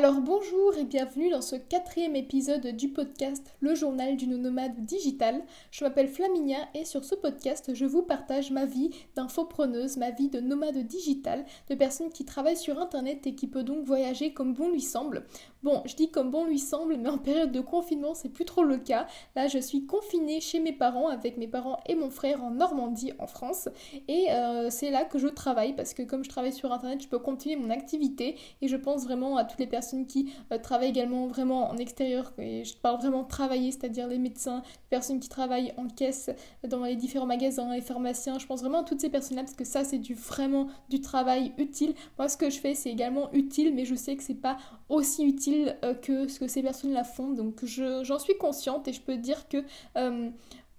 Alors bonjour et bienvenue dans ce quatrième épisode du podcast Le journal d'une nomade digitale. Je m'appelle Flaminia et sur ce podcast je vous partage ma vie d'infopreneuse, ma vie de nomade digitale, de personne qui travaille sur internet et qui peut donc voyager comme bon lui semble. Bon, je dis comme bon lui semble, mais en période de confinement c'est plus trop le cas. Là je suis confinée chez mes parents avec mes parents et mon frère en Normandie en France et euh, c'est là que je travaille parce que comme je travaille sur internet je peux continuer mon activité et je pense vraiment à toutes les personnes qui euh, travaillent également vraiment en extérieur, et je parle vraiment travailler, c'est-à-dire les médecins, les personnes qui travaillent en caisse dans les différents magasins, les pharmaciens, je pense vraiment à toutes ces personnes-là parce que ça c'est du vraiment du travail utile. Moi ce que je fais c'est également utile mais je sais que c'est pas aussi utile euh, que ce que ces personnes-là font donc j'en suis consciente et je peux dire que euh,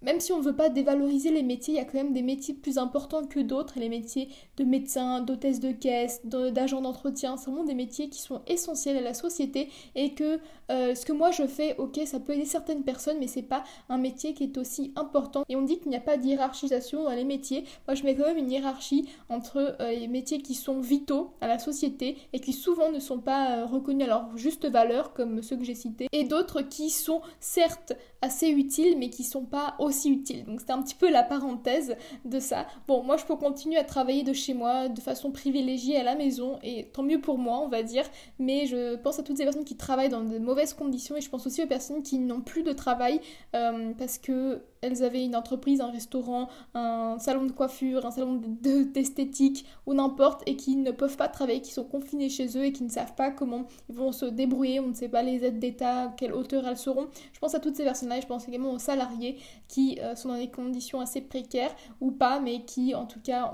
même si on ne veut pas dévaloriser les métiers, il y a quand même des métiers plus importants que d'autres. Les métiers de médecin, d'hôtesse de caisse, d'agent d'entretien, c'est vraiment des métiers qui sont essentiels à la société et que euh, ce que moi je fais, ok, ça peut aider certaines personnes, mais c'est pas un métier qui est aussi important. Et on dit qu'il n'y a pas d'hierarchisation dans les métiers. Moi je mets quand même une hiérarchie entre euh, les métiers qui sont vitaux à la société et qui souvent ne sont pas euh, reconnus à leur juste valeur, comme ceux que j'ai cités, et d'autres qui sont certes assez utiles, mais qui sont pas aussi utile. Donc c'était un petit peu la parenthèse de ça. Bon, moi je peux continuer à travailler de chez moi de façon privilégiée à la maison et tant mieux pour moi, on va dire. Mais je pense à toutes ces personnes qui travaillent dans de mauvaises conditions et je pense aussi aux personnes qui n'ont plus de travail euh, parce que elles avaient une entreprise, un restaurant, un salon de coiffure, un salon d'esthétique ou n'importe et qui ne peuvent pas travailler, qui sont confinés chez eux et qui ne savent pas comment ils vont se débrouiller, on ne sait pas les aides d'État, quelle hauteur elles seront. Je pense à toutes ces personnes-là et je pense également aux salariés qui euh, sont dans des conditions assez précaires ou pas, mais qui en tout cas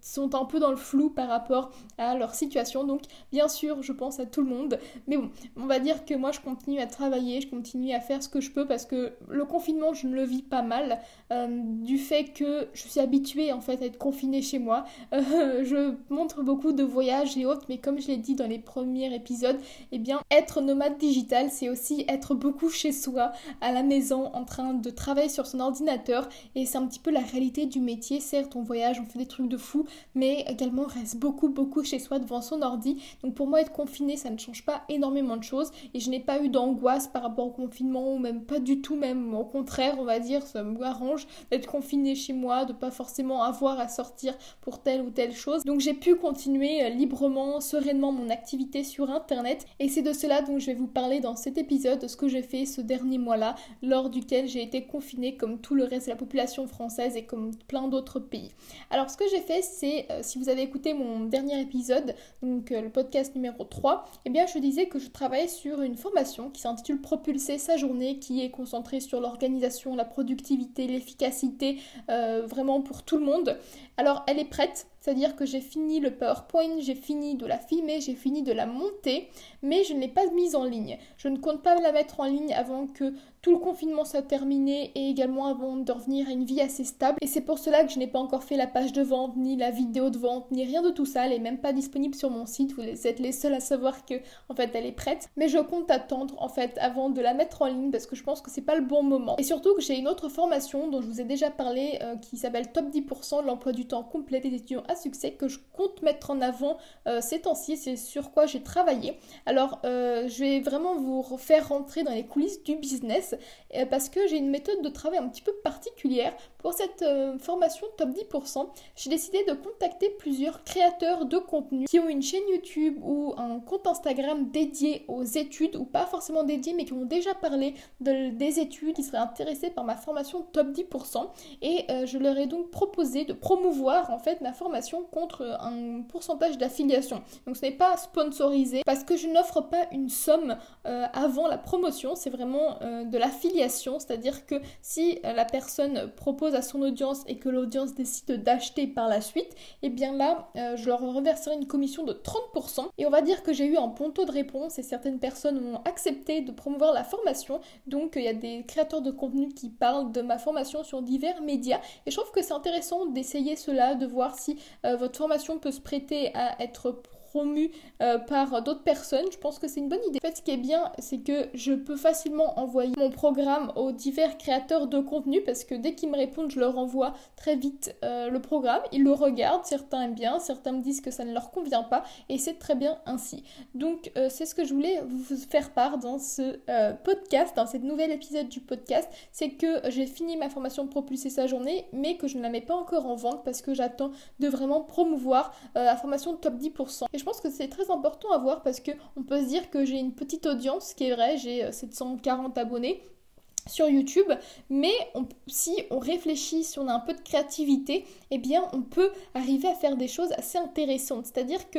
sont un peu dans le flou par rapport à leur situation. Donc bien sûr, je pense à tout le monde. Mais bon, on va dire que moi je continue à travailler, je continue à faire ce que je peux parce que le confinement, je ne le vis pas mal euh, du fait que je suis habituée en fait à être confinée chez moi. Euh, je montre beaucoup de voyages et autres, mais comme je l'ai dit dans les premiers épisodes, eh bien être nomade digital, c'est aussi être beaucoup chez soi, à la maison, en train de travailler sur son ordinateur, et c'est un petit peu la réalité du métier. Certes, on voyage, on fait des trucs de fou, mais également on reste beaucoup beaucoup chez soi devant son ordi. Donc pour moi, être confiné, ça ne change pas énormément de choses, et je n'ai pas eu d'angoisse par rapport au confinement, ou même pas du tout, même au contraire, on va dire ça me arrange d'être confinée chez moi, de pas forcément avoir à sortir pour telle ou telle chose. Donc j'ai pu continuer euh, librement, sereinement mon activité sur internet et c'est de cela dont je vais vous parler dans cet épisode, de ce que j'ai fait ce dernier mois-là, lors duquel j'ai été confinée comme tout le reste de la population française et comme plein d'autres pays. Alors ce que j'ai fait, c'est, euh, si vous avez écouté mon dernier épisode, donc euh, le podcast numéro 3, eh bien je disais que je travaillais sur une formation qui s'intitule Propulser sa journée, qui est concentrée sur l'organisation, la production l'efficacité, euh, vraiment pour tout le monde. Alors elle est prête, c'est-à-dire que j'ai fini le PowerPoint, j'ai fini de la filmer, j'ai fini de la monter, mais je ne l'ai pas mise en ligne. Je ne compte pas la mettre en ligne avant que tout le confinement soit terminé et également avant de revenir à une vie assez stable. Et c'est pour cela que je n'ai pas encore fait la page de vente, ni la vidéo de vente, ni rien de tout ça. Elle est même pas disponible sur mon site. Vous êtes les seuls à savoir que, en fait, elle est prête. Mais je compte attendre, en fait, avant de la mettre en ligne parce que je pense que c'est pas le bon moment. Et surtout que j'ai une autre formation dont je vous ai déjà parlé euh, qui s'appelle Top 10% de l'emploi du temps complet des étudiants succès que je compte mettre en avant euh, ces temps-ci. C'est sur quoi j'ai travaillé. Alors, euh, je vais vraiment vous faire rentrer dans les coulisses du business euh, parce que j'ai une méthode de travail un petit peu particulière. Pour cette euh, formation top 10%, j'ai décidé de contacter plusieurs créateurs de contenu qui ont une chaîne YouTube ou un compte Instagram dédié aux études, ou pas forcément dédié, mais qui ont déjà parlé des études, qui seraient intéressés par ma formation top 10%. Et euh, je leur ai donc proposé de promouvoir en fait ma formation contre un pourcentage d'affiliation. Donc ce n'est pas sponsorisé parce que je n'offre pas une somme avant la promotion, c'est vraiment de l'affiliation, c'est-à-dire que si euh, la personne propose à son audience et que l'audience décide d'acheter par la suite, et eh bien là, euh, je leur reverserai une commission de 30%. Et on va dire que j'ai eu un ponto de réponse et certaines personnes ont accepté de promouvoir la formation. Donc il y a des créateurs de contenu qui parlent de ma formation sur divers médias. Et je trouve que c'est intéressant d'essayer cela, de voir si euh, votre formation peut se prêter à être promu euh, par d'autres personnes. Je pense que c'est une bonne idée. En fait, ce qui est bien, c'est que je peux facilement envoyer mon programme aux divers créateurs de contenu parce que dès qu'ils me répondent, je leur envoie très vite euh, le programme. Ils le regardent, certains aiment bien, certains me disent que ça ne leur convient pas et c'est très bien ainsi. Donc, euh, c'est ce que je voulais vous faire part dans ce podcast, dans cette nouvel épisode du podcast. C'est que j'ai fini ma formation de propulser sa journée, mais que je ne la mets pas encore en vente parce que j'attends de vraiment promouvoir la formation top 10%. Et je pense que c'est très important à voir parce que on peut se dire que j'ai une petite audience, qui est vrai, j'ai 740 euh, abonnés sur YouTube, mais si on réfléchit, si on a un peu de créativité, eh bien on peut arriver à faire des choses assez intéressantes. C'est-à-dire que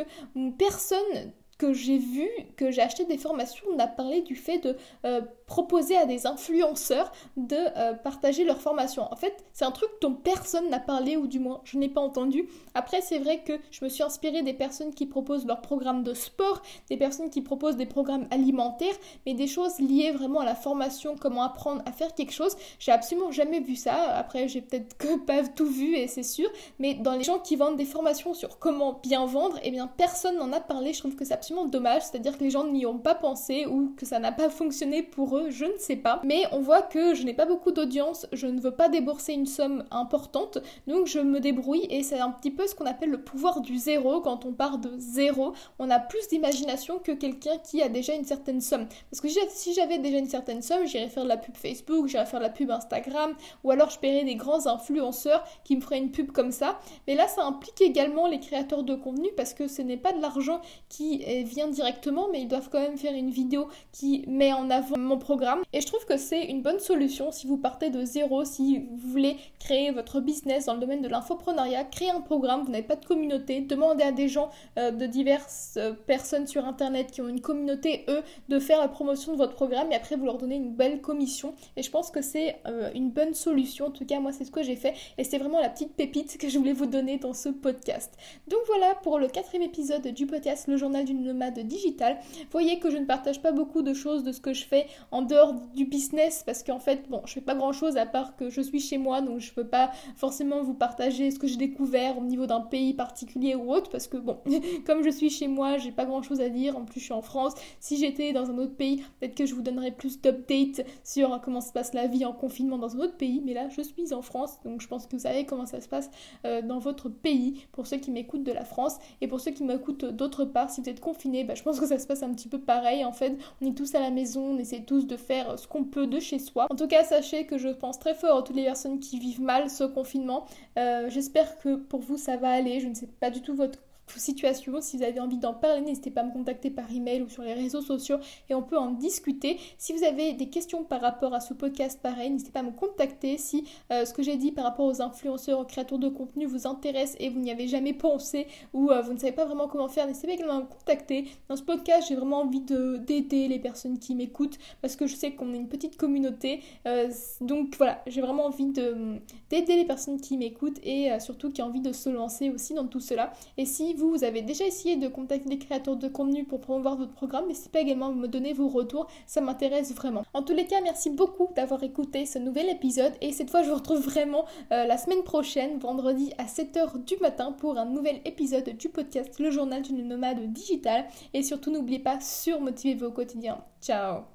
personne que j'ai vu, que j'ai acheté des formations, on a parlé du fait de euh, proposer à des influenceurs de euh, partager leurs formations. En fait, c'est un truc dont personne n'a parlé, ou du moins je n'ai pas entendu. Après, c'est vrai que je me suis inspirée des personnes qui proposent leurs programmes de sport, des personnes qui proposent des programmes alimentaires, mais des choses liées vraiment à la formation, comment apprendre à faire quelque chose. J'ai absolument jamais vu ça. Après, j'ai peut-être que pas tout vu, et c'est sûr, mais dans les gens qui vendent des formations sur comment bien vendre, eh bien personne n'en a parlé. Je trouve que c'est absolument dommage, c'est-à-dire que les gens n'y ont pas pensé ou que ça n'a pas fonctionné pour je ne sais pas. Mais on voit que je n'ai pas beaucoup d'audience, je ne veux pas débourser une somme importante, donc je me débrouille et c'est un petit peu ce qu'on appelle le pouvoir du zéro. Quand on part de zéro, on a plus d'imagination que quelqu'un qui a déjà une certaine somme. Parce que si j'avais déjà une certaine somme, j'irais faire de la pub Facebook, j'irais faire de la pub Instagram, ou alors je paierais des grands influenceurs qui me feraient une pub comme ça. Mais là, ça implique également les créateurs de contenu parce que ce n'est pas de l'argent qui vient directement, mais ils doivent quand même faire une vidéo qui met en avant mon programme. Et je trouve que c'est une bonne solution si vous partez de zéro, si vous voulez créer votre business dans le domaine de l'infoprenariat, créer un programme, vous n'avez pas de communauté, demandez à des gens euh, de diverses euh, personnes sur internet qui ont une communauté, eux, de faire la promotion de votre programme et après vous leur donnez une belle commission. Et je pense que c'est euh, une bonne solution. En tout cas, moi, c'est ce que j'ai fait et c'est vraiment la petite pépite que je voulais vous donner dans ce podcast. Donc voilà pour le quatrième épisode du podcast Le journal d'une nomade digitale. Voyez que je ne partage pas beaucoup de choses de ce que je fais en dehors du business parce qu'en fait, bon, je fais pas grand chose à part que je suis chez moi donc je peux pas forcément vous partager ce que j'ai découvert au niveau d'un pays particulier ou autre parce que bon, comme je suis chez moi, j'ai pas grand chose à dire. En plus, je suis en France. Si j'étais dans un autre pays, peut-être que je vous donnerais plus d'updates sur comment se passe la vie en confinement dans un autre pays. Mais là, je suis en France donc je pense que vous savez comment ça se passe euh, dans votre pays pour ceux qui m'écoutent de la France et pour ceux qui m'écoutent d'autre part. Si vous êtes confinés, bah, je pense que ça se passe un petit peu pareil. En fait, on est tous à la maison, on essaie tous de faire ce qu'on peut de chez soi. En tout cas, sachez que je pense très fort à toutes les personnes qui vivent mal ce confinement. Euh, j'espère que pour vous ça va aller. Je ne sais pas du tout votre situation. Si vous avez envie d'en parler, n'hésitez pas à me contacter par email ou sur les réseaux sociaux et on peut en discuter. Si vous avez des questions par rapport à ce podcast, pareil, n'hésitez pas à me contacter. Si euh, ce que j'ai dit par rapport aux influenceurs, aux créateurs de contenu vous intéresse et vous n'y avez jamais pensé ou euh, vous ne savez pas vraiment comment faire, n'hésitez pas également à me contacter. Dans ce podcast, j'ai vraiment envie d'aider les personnes qui m'écoutent parce que je sais qu'on est une petite communauté. Euh, donc voilà, j'ai vraiment envie d'aider les personnes qui m'écoutent et surtout qui ont envie de se lancer aussi dans tout cela. Et si vous, avez déjà essayé de contacter des créateurs de contenu pour promouvoir votre programme, n'hésitez pas également à me donner vos retours, ça m'intéresse vraiment. En tous les cas, merci beaucoup d'avoir écouté ce nouvel épisode et cette fois je vous retrouve vraiment euh, la semaine prochaine, vendredi à 7h du matin pour un nouvel épisode du podcast Le journal d'une nomade digitale et surtout n'oubliez pas, surmotivez-vous au quotidien. Ciao